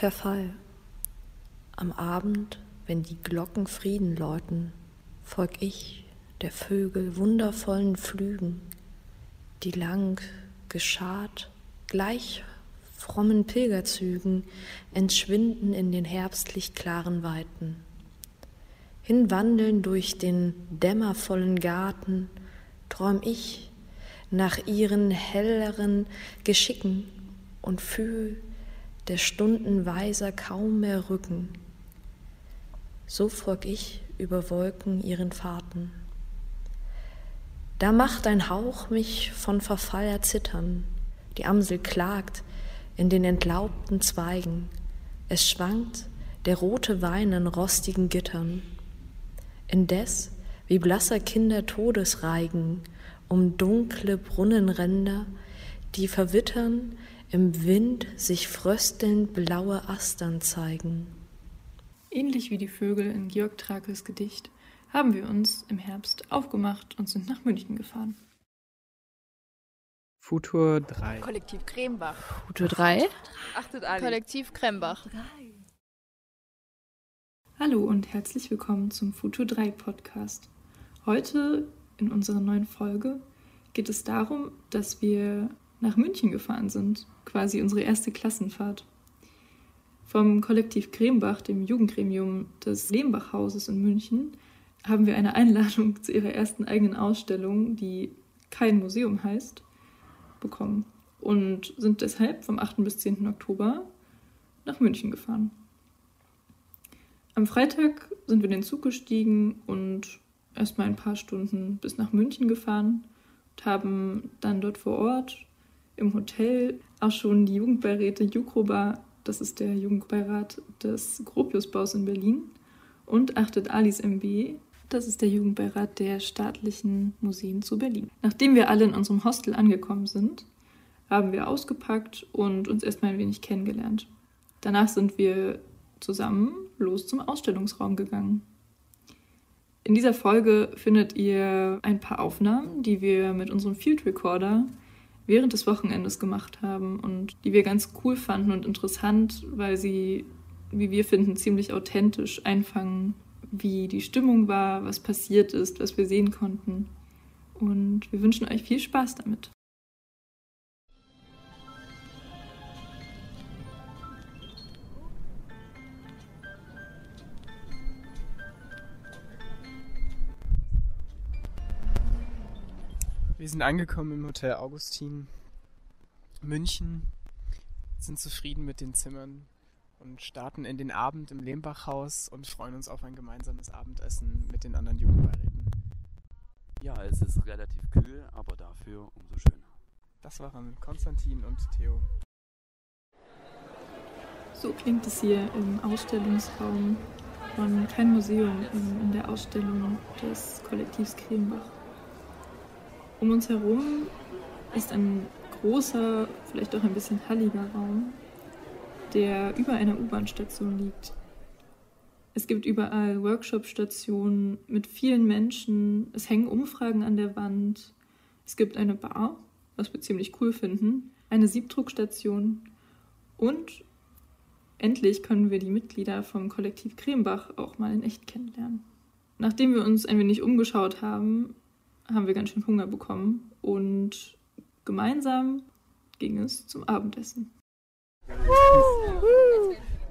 Verfall. Am Abend, wenn die Glocken Frieden läuten, folg ich der Vögel wundervollen Flügen, die lang geschart gleich frommen Pilgerzügen entschwinden in den herbstlich klaren Weiten. Hinwandeln durch den dämmervollen Garten, träum ich nach ihren helleren Geschicken und fühl der Stunden weiser kaum mehr Rücken. So folg ich über Wolken ihren Fahrten. Da macht ein Hauch mich von Verfall erzittern, die Amsel klagt in den entlaubten Zweigen, es schwankt der rote Wein an rostigen Gittern. Indes, wie blasser Kinder Todesreigen, um dunkle Brunnenränder, die verwittern, im Wind sich fröstelnd blaue Astern zeigen. Ähnlich wie die Vögel in Georg Trakels Gedicht haben wir uns im Herbst aufgemacht und sind nach München gefahren. Futur 3. Kollektiv Krembach. Futur 3. Achtet alle. Kollektiv Krembach. Hallo und herzlich willkommen zum Futur 3 Podcast. Heute in unserer neuen Folge geht es darum, dass wir nach München gefahren sind, quasi unsere erste Klassenfahrt. Vom Kollektiv Krembach, dem Jugendgremium des Lehmbach-Hauses in München, haben wir eine Einladung zu ihrer ersten eigenen Ausstellung, die kein Museum heißt, bekommen und sind deshalb vom 8. bis 10. Oktober nach München gefahren. Am Freitag sind wir in den Zug gestiegen und erstmal ein paar Stunden bis nach München gefahren und haben dann dort vor Ort im Hotel auch schon die Jugendbeiräte Jukroba, das ist der Jugendbeirat des Gropiusbaus in Berlin, und Achtet Alis MB, das ist der Jugendbeirat der staatlichen Museen zu Berlin. Nachdem wir alle in unserem Hostel angekommen sind, haben wir ausgepackt und uns erstmal ein wenig kennengelernt. Danach sind wir zusammen los zum Ausstellungsraum gegangen. In dieser Folge findet ihr ein paar Aufnahmen, die wir mit unserem Field Recorder während des Wochenendes gemacht haben und die wir ganz cool fanden und interessant, weil sie, wie wir finden, ziemlich authentisch einfangen, wie die Stimmung war, was passiert ist, was wir sehen konnten. Und wir wünschen euch viel Spaß damit. Sind angekommen im Hotel Augustin München, sind zufrieden mit den Zimmern und starten in den Abend im Lehmbachhaus und freuen uns auf ein gemeinsames Abendessen mit den anderen Jugendbeiräten. Ja, es ist relativ kühl, aber dafür umso schöner. Das waren Konstantin und Theo. So klingt es hier im Ausstellungsraum von Kein Museum in, in der Ausstellung des Kollektivs Krembach. Um uns herum ist ein großer, vielleicht auch ein bisschen halliger Raum, der über einer U-Bahn-Station liegt. Es gibt überall Workshop-Stationen mit vielen Menschen. Es hängen Umfragen an der Wand. Es gibt eine Bar, was wir ziemlich cool finden, eine Siebdruckstation und endlich können wir die Mitglieder vom Kollektiv Krembach auch mal in echt kennenlernen. Nachdem wir uns ein wenig umgeschaut haben, haben wir ganz schön Hunger bekommen und gemeinsam ging es zum Abendessen.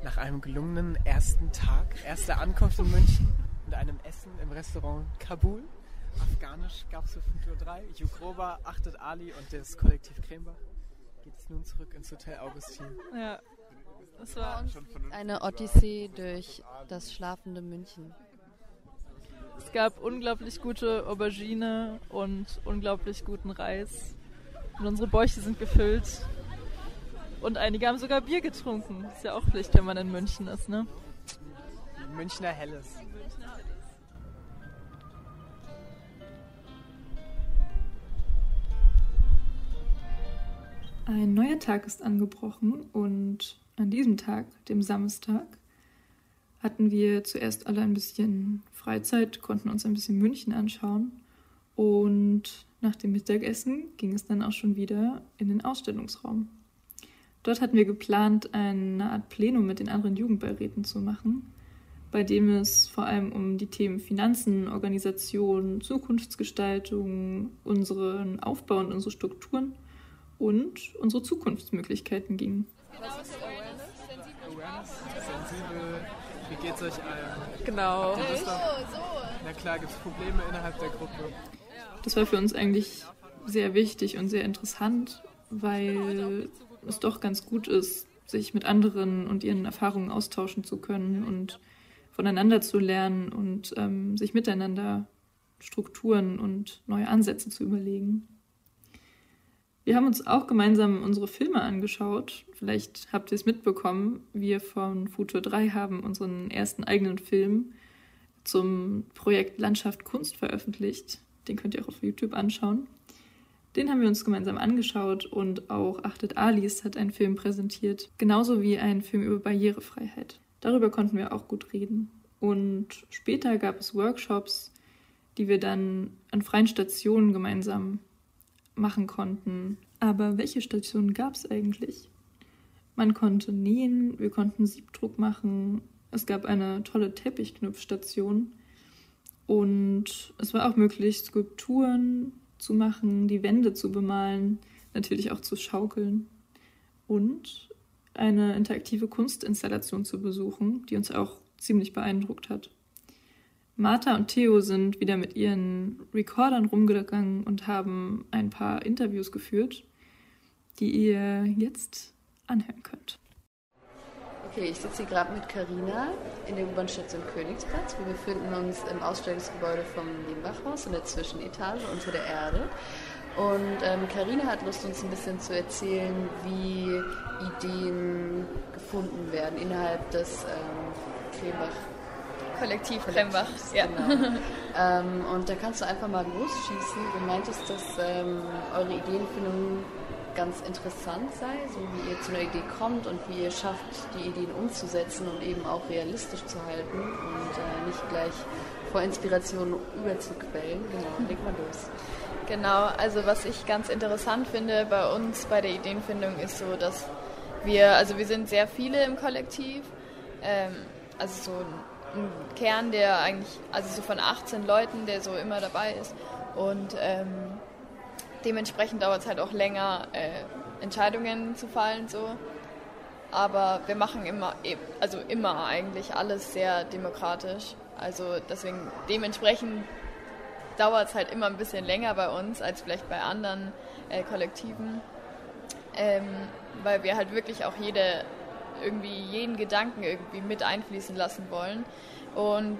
Nach einem gelungenen ersten Tag, erster Ankunft in München und einem Essen im Restaurant Kabul, afghanisch gab es für 5 Uhr 3, Jukroba, Achtet Ali und das Kollektiv Krembach, geht es nun zurück ins Hotel Augustin. Ja, das war eine Odyssee durch das schlafende München. Es gab unglaublich gute Aubergine und unglaublich guten Reis. Und unsere Bäuche sind gefüllt. Und einige haben sogar Bier getrunken. Ist ja auch Pflicht, wenn man in München ist, ne? Münchner Helles. Ein neuer Tag ist angebrochen und an diesem Tag, dem Samstag, hatten wir zuerst alle ein bisschen Freizeit, konnten uns ein bisschen München anschauen und nach dem Mittagessen ging es dann auch schon wieder in den Ausstellungsraum. Dort hatten wir geplant, eine Art Plenum mit den anderen Jugendbeiräten zu machen, bei dem es vor allem um die Themen Finanzen, Organisation, Zukunftsgestaltung, unseren Aufbau und unsere Strukturen und unsere Zukunftsmöglichkeiten ging. Was Wie geht's euch allen? Genau. Na klar, gibt es Probleme innerhalb der Gruppe. Das war für uns eigentlich sehr wichtig und sehr interessant, weil es doch ganz gut ist, sich mit anderen und ihren Erfahrungen austauschen zu können und voneinander zu lernen und ähm, sich miteinander Strukturen und neue Ansätze zu überlegen. Wir haben uns auch gemeinsam unsere Filme angeschaut. Vielleicht habt ihr es mitbekommen. Wir von Futur 3 haben unseren ersten eigenen Film zum Projekt Landschaft Kunst veröffentlicht. Den könnt ihr auch auf YouTube anschauen. Den haben wir uns gemeinsam angeschaut und auch Achtet Alice hat einen Film präsentiert, genauso wie einen Film über Barrierefreiheit. Darüber konnten wir auch gut reden. Und später gab es Workshops, die wir dann an freien Stationen gemeinsam machen konnten. Aber welche Stationen gab es eigentlich? Man konnte nähen, wir konnten Siebdruck machen, es gab eine tolle Teppichknüpfstation und es war auch möglich, Skulpturen zu machen, die Wände zu bemalen, natürlich auch zu schaukeln und eine interaktive Kunstinstallation zu besuchen, die uns auch ziemlich beeindruckt hat. Martha und Theo sind wieder mit ihren Recordern rumgegangen und haben ein paar Interviews geführt, die ihr jetzt anhören könnt. Okay, ich sitze hier gerade mit Karina in der U-Bahn-Station Königsplatz. Wir befinden uns im Ausstellungsgebäude vom Lehmbachhaus in der Zwischenetage unter der Erde. Und Karina ähm, hat Lust, uns ein bisschen zu erzählen, wie Ideen gefunden werden innerhalb des ähm, Krembach Kollektiv Krembach. Ja. Genau. ähm, und da kannst du einfach mal losschießen. Du meintest, dass ähm, eure Ideenfindung ganz interessant sei, so wie ihr zu einer Idee kommt und wie ihr schafft, die Ideen umzusetzen und eben auch realistisch zu halten und äh, nicht gleich vor Inspiration überzuquellen. Genau, leg mal los. Genau, also was ich ganz interessant finde bei uns bei der Ideenfindung ist so, dass wir, also wir sind sehr viele im Kollektiv, ähm, also so ein Kern, der eigentlich, also so von 18 Leuten, der so immer dabei ist. Und ähm, dementsprechend dauert es halt auch länger, äh, Entscheidungen zu fallen. So. Aber wir machen immer, e, also immer eigentlich alles sehr demokratisch. Also deswegen, dementsprechend dauert es halt immer ein bisschen länger bei uns als vielleicht bei anderen äh, Kollektiven. Ähm, weil wir halt wirklich auch jede irgendwie jeden Gedanken irgendwie mit einfließen lassen wollen. Und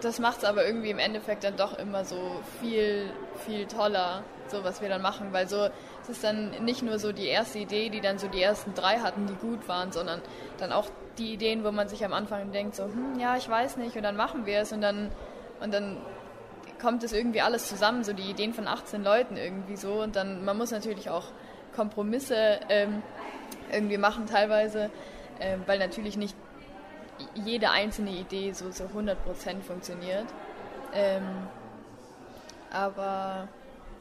das macht es aber irgendwie im Endeffekt dann doch immer so viel, viel toller, so was wir dann machen, weil so es ist dann nicht nur so die erste Idee, die dann so die ersten drei hatten, die gut waren, sondern dann auch die Ideen, wo man sich am Anfang denkt, so, hm, ja, ich weiß nicht, und dann machen wir es. Und dann, und dann kommt es irgendwie alles zusammen, so die Ideen von 18 Leuten irgendwie so. Und dann, man muss natürlich auch Kompromisse ähm, irgendwie machen teilweise, äh, weil natürlich nicht jede einzelne Idee so, so 100% funktioniert. Ähm, aber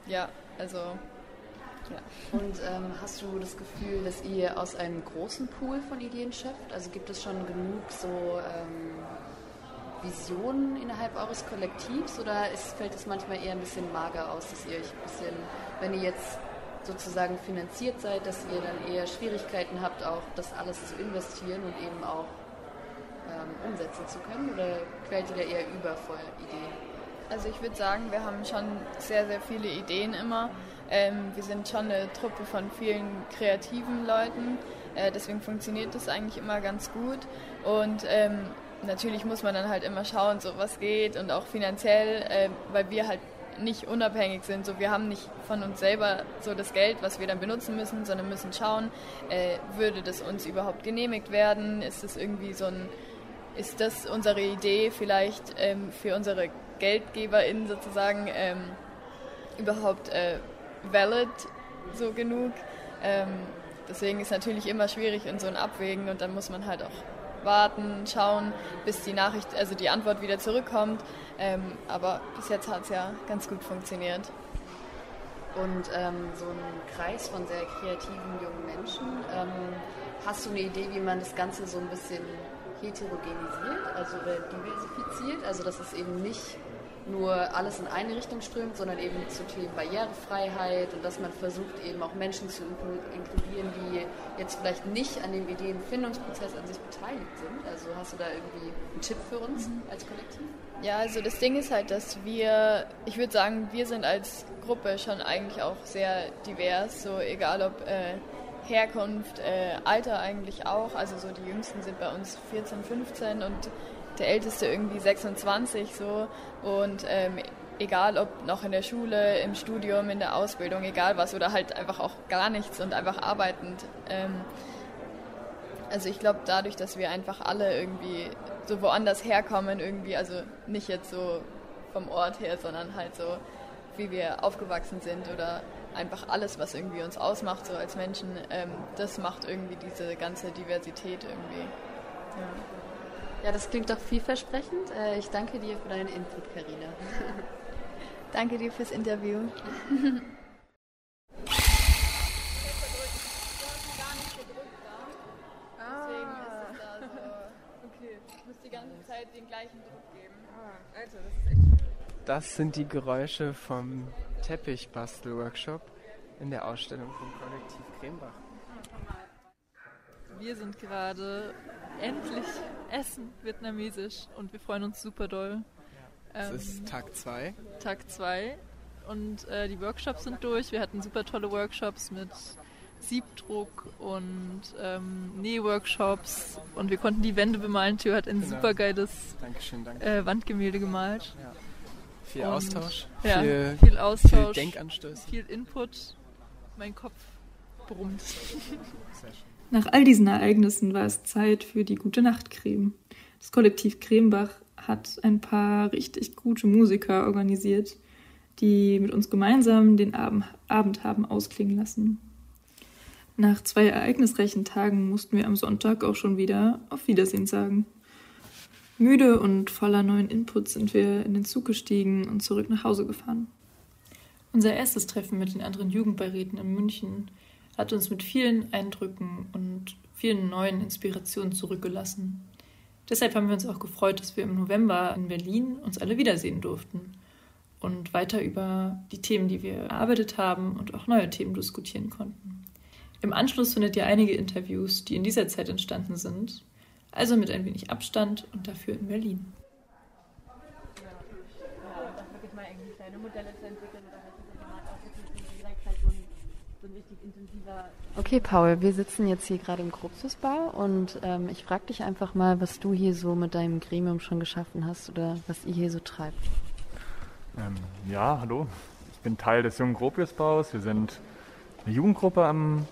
ja, also ja. Und ähm, hast du das Gefühl, dass ihr aus einem großen Pool von Ideen schöpft? Also gibt es schon genug so ähm, Visionen innerhalb eures Kollektivs oder ist, fällt es manchmal eher ein bisschen mager aus, dass ihr euch ein bisschen, wenn ihr jetzt sozusagen finanziert seid, dass ihr dann eher Schwierigkeiten habt, auch das alles zu investieren und eben auch ähm, umsetzen zu können? Oder quält ihr da eher über vor Ideen? Also ich würde sagen, wir haben schon sehr, sehr viele Ideen immer. Ähm, wir sind schon eine Truppe von vielen kreativen Leuten. Äh, deswegen funktioniert das eigentlich immer ganz gut. Und ähm, natürlich muss man dann halt immer schauen, so was geht und auch finanziell, äh, weil wir halt nicht unabhängig sind. So, wir haben nicht von uns selber so das Geld, was wir dann benutzen müssen, sondern müssen schauen, äh, würde das uns überhaupt genehmigt werden? Ist es irgendwie so ein, ist das unsere Idee vielleicht ähm, für unsere GeldgeberInnen sozusagen ähm, überhaupt äh, valid so genug? Ähm, deswegen ist natürlich immer schwierig in so ein Abwägen und dann muss man halt auch warten, schauen, bis die Nachricht, also die Antwort wieder zurückkommt. Ähm, aber bis jetzt hat es ja ganz gut funktioniert. und ähm, so einen Kreis von sehr kreativen jungen Menschen. Ähm, hast du eine Idee, wie man das Ganze so ein bisschen heterogenisiert, also diversifiziert, also dass es eben nicht nur alles in eine Richtung strömt, sondern eben zu Themen Barrierefreiheit und dass man versucht eben auch Menschen zu inkludieren, die jetzt vielleicht nicht an dem Ideenfindungsprozess an sich beteiligt sind. Also hast du da irgendwie einen Tipp für uns mhm. als Kollektiv? Ja, also das Ding ist halt, dass wir, ich würde sagen, wir sind als Gruppe schon eigentlich auch sehr divers, so egal ob äh, Herkunft, äh, Alter eigentlich auch. Also so die Jüngsten sind bei uns 14, 15 und der Älteste irgendwie 26 so und ähm, egal ob noch in der Schule, im Studium, in der Ausbildung, egal was oder halt einfach auch gar nichts und einfach arbeitend. Ähm, also ich glaube dadurch, dass wir einfach alle irgendwie so woanders herkommen irgendwie, also nicht jetzt so vom Ort her, sondern halt so wie wir aufgewachsen sind oder einfach alles, was irgendwie uns ausmacht so als Menschen, ähm, das macht irgendwie diese ganze Diversität irgendwie. Ja. Ja, das klingt doch vielversprechend. Äh, ich danke dir für deinen Input, Karina. danke dir fürs Interview. Das sind die Geräusche vom Teppichbastel-Workshop in der Ausstellung vom Kollektiv Krembach. Wir sind gerade endlich essen vietnamesisch und wir freuen uns super doll. Es ähm, ist Tag 2. Tag 2 und äh, die Workshops sind durch. Wir hatten super tolle Workshops mit Siebdruck und ähm, Nähworkshops und wir konnten die Wände bemalen. Theo hat ein genau. super geiles äh, Wandgemälde gemalt. Ja. Viel und, Austausch, ja, viel, viel Austausch, viel Denkanstöße, viel Input. Mein Kopf brummt. Sehr schön. Nach all diesen Ereignissen war es Zeit für die gute Nachtcreme. Das Kollektiv Cremebach hat ein paar richtig gute Musiker organisiert, die mit uns gemeinsam den Abend haben ausklingen lassen. Nach zwei ereignisreichen Tagen mussten wir am Sonntag auch schon wieder auf Wiedersehen sagen. Müde und voller neuen Inputs sind wir in den Zug gestiegen und zurück nach Hause gefahren. Unser erstes Treffen mit den anderen Jugendbeiräten in München hat uns mit vielen Eindrücken und vielen neuen Inspirationen zurückgelassen. Deshalb haben wir uns auch gefreut, dass wir im November in Berlin uns alle wiedersehen durften und weiter über die Themen, die wir erarbeitet haben und auch neue Themen diskutieren konnten. Im Anschluss findet ihr einige Interviews, die in dieser Zeit entstanden sind, also mit ein wenig Abstand und dafür in Berlin. Ja, wirklich mal irgendwie kleine Modelle zu entwickeln oder halt das Format auch wirklich direkt halt so ein so ein richtig intensiver. Okay, Paul, wir sitzen jetzt hier gerade im Kruxusbau und ähm, ich frage dich einfach mal, was du hier so mit deinem Gremium schon geschaffen hast oder was ihr hier so treibt. Ähm, ja, hallo. Ich bin Teil des jungen Gropiusbaus. Wir sind eine Jugendgruppe am,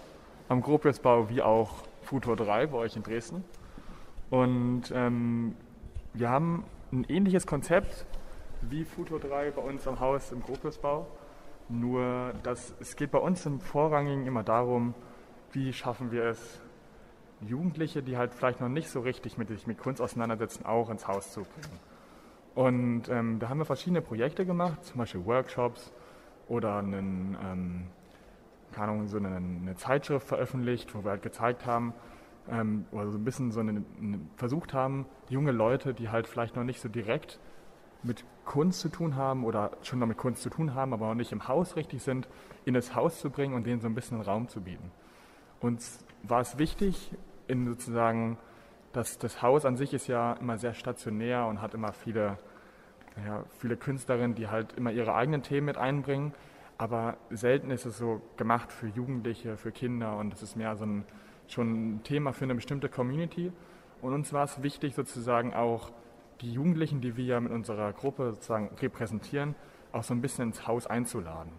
am Gropiusbau, wie auch Futur 3 bei euch in Dresden. Und ähm, wir haben ein ähnliches Konzept wie Futur 3 bei uns am Haus im Gropiusbau. Nur dass es geht bei uns im Vorrangigen immer darum, wie schaffen wir es, Jugendliche, die halt vielleicht noch nicht so richtig mit sich mit Kunst auseinandersetzen, auch ins Haus zu bringen. Und ähm, da haben wir verschiedene Projekte gemacht, zum Beispiel Workshops oder einen, ähm, keine Ahnung, so eine, eine, Zeitschrift veröffentlicht, wo wir halt gezeigt haben, ähm, oder so ein bisschen so eine, eine, versucht haben, junge Leute, die halt vielleicht noch nicht so direkt mit Kunst zu tun haben oder schon noch mit Kunst zu tun haben, aber noch nicht im Haus richtig sind, in das Haus zu bringen und denen so ein bisschen Raum zu bieten. Uns war es wichtig, in sozusagen, dass das Haus an sich ist ja immer sehr stationär und hat immer viele, ja, viele Künstlerinnen, die halt immer ihre eigenen Themen mit einbringen. Aber selten ist es so gemacht für Jugendliche, für Kinder und es ist mehr so ein, schon ein Thema für eine bestimmte Community. Und uns war es wichtig, sozusagen auch die Jugendlichen, die wir ja mit unserer Gruppe sozusagen repräsentieren, auch so ein bisschen ins Haus einzuladen.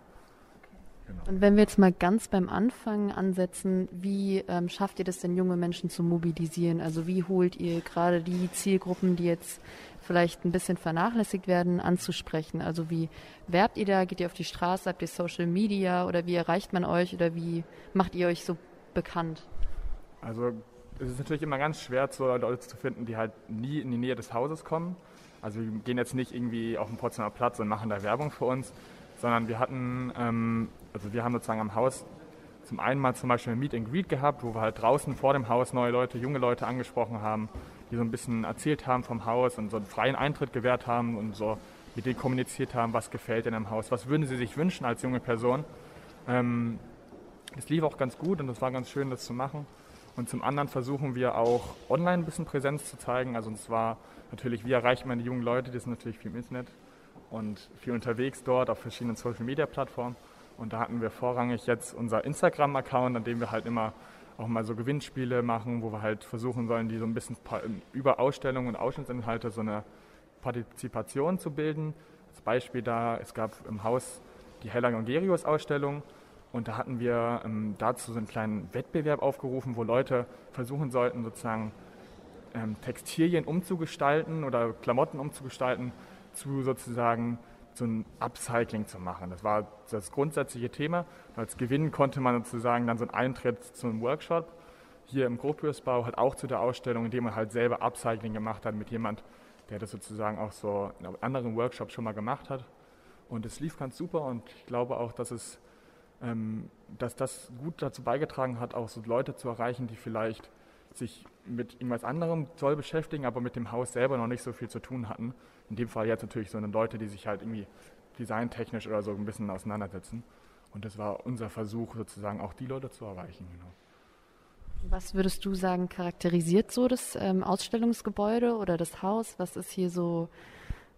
Genau. Und wenn wir jetzt mal ganz beim Anfang ansetzen, wie ähm, schafft ihr das denn, junge Menschen zu mobilisieren? Also wie holt ihr gerade die Zielgruppen, die jetzt vielleicht ein bisschen vernachlässigt werden, anzusprechen? Also wie werbt ihr da? Geht ihr auf die Straße? Habt ihr Social Media? Oder wie erreicht man euch? Oder wie macht ihr euch so bekannt? Also es ist natürlich immer ganz schwer, so Leute zu finden, die halt nie in die Nähe des Hauses kommen. Also wir gehen jetzt nicht irgendwie auf den Potsdamer Platz und machen da Werbung für uns, sondern wir hatten, ähm, also wir haben sozusagen am Haus zum einen mal zum Beispiel ein Meet and Greet gehabt, wo wir halt draußen vor dem Haus neue Leute, junge Leute angesprochen haben, die so ein bisschen erzählt haben vom Haus und so einen freien Eintritt gewährt haben und so mit denen kommuniziert haben, was gefällt in einem Haus, was würden sie sich wünschen als junge Person. Ähm, das lief auch ganz gut und es war ganz schön, das zu machen. Und zum anderen versuchen wir auch online ein bisschen Präsenz zu zeigen. Also und zwar natürlich, wie erreicht man die jungen Leute, die sind natürlich viel im Internet und viel unterwegs dort auf verschiedenen Social-Media-Plattformen. Und da hatten wir vorrangig jetzt unser Instagram-Account, an dem wir halt immer auch mal so Gewinnspiele machen, wo wir halt versuchen sollen, die so ein bisschen über Ausstellungen und Ausschnittsinhalte so eine Partizipation zu bilden. Als Beispiel da, es gab im Haus die Hella Gongerius-Ausstellung und da hatten wir ähm, dazu so einen kleinen Wettbewerb aufgerufen, wo Leute versuchen sollten, sozusagen ähm, Textilien umzugestalten oder Klamotten umzugestalten, zu sozusagen so ein Upcycling zu machen. Das war das grundsätzliche Thema. Als Gewinn konnte man sozusagen dann so einen Eintritt zu einem Workshop hier im Gropiusbau, halt auch zu der Ausstellung, in dem man halt selber Upcycling gemacht hat mit jemand, der das sozusagen auch so in anderen Workshops schon mal gemacht hat. Und es lief ganz super und ich glaube auch, dass es dass das gut dazu beigetragen hat, auch so Leute zu erreichen, die vielleicht sich mit irgendwas anderem soll beschäftigen, aber mit dem Haus selber noch nicht so viel zu tun hatten. In dem Fall jetzt natürlich so eine Leute, die sich halt irgendwie designtechnisch oder so ein bisschen auseinandersetzen. Und das war unser Versuch, sozusagen auch die Leute zu erreichen. Genau. Was würdest du sagen, charakterisiert so das ähm, Ausstellungsgebäude oder das Haus? Was ist hier so,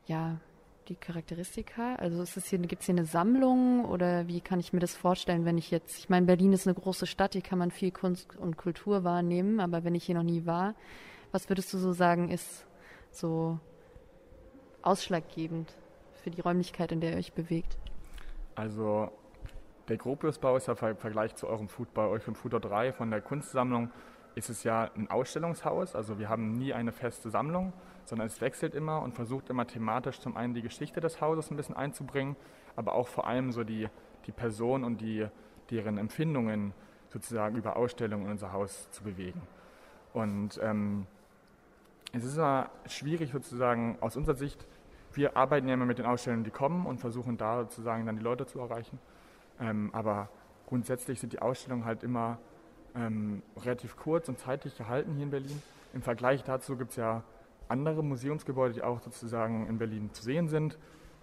ja, die Charakteristika? Also ist es hier, gibt es hier eine Sammlung oder wie kann ich mir das vorstellen, wenn ich jetzt, ich meine, Berlin ist eine große Stadt, hier kann man viel Kunst und Kultur wahrnehmen, aber wenn ich hier noch nie war, was würdest du so sagen, ist so ausschlaggebend für die Räumlichkeit, in der ihr euch bewegt? Also der Gropiusbau ist ja im Vergleich zu eurem Food, bei euch im Futter 3 von der Kunstsammlung ist es ja ein Ausstellungshaus. Also wir haben nie eine feste Sammlung, sondern es wechselt immer und versucht immer thematisch zum einen die Geschichte des Hauses ein bisschen einzubringen, aber auch vor allem so die, die Person und die, deren Empfindungen sozusagen über Ausstellungen in unser Haus zu bewegen. Und ähm, es ist immer schwierig sozusagen aus unserer Sicht, wir arbeiten ja immer mit den Ausstellungen, die kommen und versuchen da sozusagen dann die Leute zu erreichen. Ähm, aber grundsätzlich sind die Ausstellungen halt immer ähm, relativ kurz und zeitlich gehalten hier in Berlin. Im Vergleich dazu gibt es ja andere Museumsgebäude, die auch sozusagen in Berlin zu sehen sind,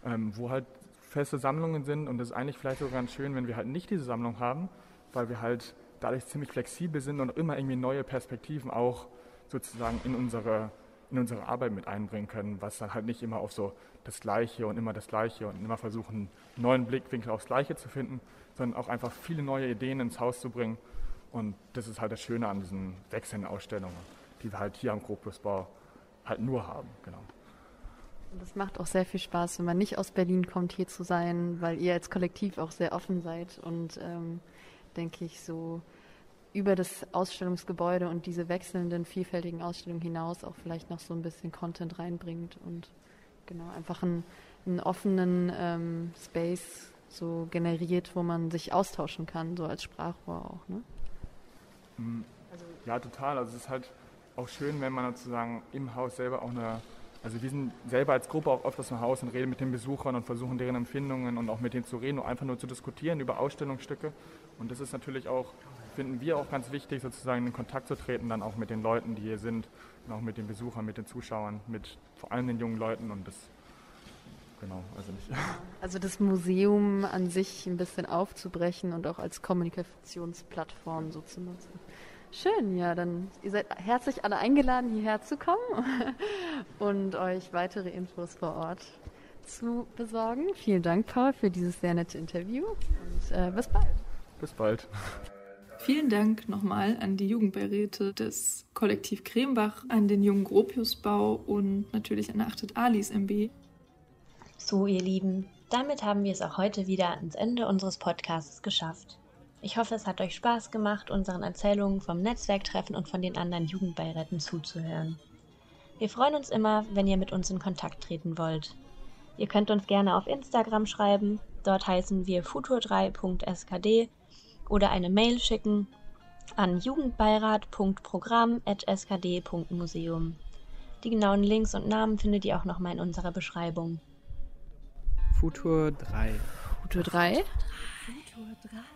ähm, wo halt feste Sammlungen sind. Und das ist eigentlich vielleicht sogar ganz schön, wenn wir halt nicht diese Sammlung haben, weil wir halt dadurch ziemlich flexibel sind und immer irgendwie neue Perspektiven auch sozusagen in unsere, in unsere Arbeit mit einbringen können, was dann halt nicht immer auf so das Gleiche und immer das Gleiche und immer versuchen, einen neuen Blickwinkel aufs Gleiche zu finden, sondern auch einfach viele neue Ideen ins Haus zu bringen. Und das ist halt das Schöne an diesen wechselnden Ausstellungen, die wir halt hier am Gropiusbau halt nur haben, genau. Und das macht auch sehr viel Spaß, wenn man nicht aus Berlin kommt, hier zu sein, weil ihr als Kollektiv auch sehr offen seid und ähm, denke ich so über das Ausstellungsgebäude und diese wechselnden, vielfältigen Ausstellungen hinaus auch vielleicht noch so ein bisschen Content reinbringt und genau einfach einen, einen offenen ähm, Space so generiert, wo man sich austauschen kann, so als Sprachrohr auch, ne? Mhm. Also ja, total. Also es ist halt auch schön, wenn man sozusagen im Haus selber auch eine, also wir sind selber als Gruppe auch öfters im Haus und reden mit den Besuchern und versuchen deren Empfindungen und auch mit denen zu reden und einfach nur zu diskutieren über Ausstellungsstücke. Und das ist natürlich auch, finden wir auch ganz wichtig, sozusagen in Kontakt zu treten, dann auch mit den Leuten, die hier sind und auch mit den Besuchern, mit den Zuschauern, mit vor allem den jungen Leuten und das genau, also nicht. Also das Museum an sich ein bisschen aufzubrechen und auch als Kommunikationsplattform so zu nutzen. Schön, ja, dann ihr seid herzlich alle eingeladen, hierher zu kommen und euch weitere Infos vor Ort zu besorgen. Vielen Dank, Paul, für dieses sehr nette Interview und äh, bis bald. Bis bald. Vielen Dank nochmal an die Jugendbeiräte des Kollektiv Krembach, an den Jungen Gropiusbau und natürlich an Achtet Alis MB. So, ihr Lieben, damit haben wir es auch heute wieder ans Ende unseres Podcasts geschafft. Ich hoffe, es hat euch Spaß gemacht, unseren Erzählungen vom Netzwerktreffen und von den anderen Jugendbeiräten zuzuhören. Wir freuen uns immer, wenn ihr mit uns in Kontakt treten wollt. Ihr könnt uns gerne auf Instagram schreiben, dort heißen wir futur3.skd oder eine Mail schicken an jugendbeirat.programm.skd.museum. Die genauen Links und Namen findet ihr auch nochmal in unserer Beschreibung. Futur 3 Futur 3. Futur 3.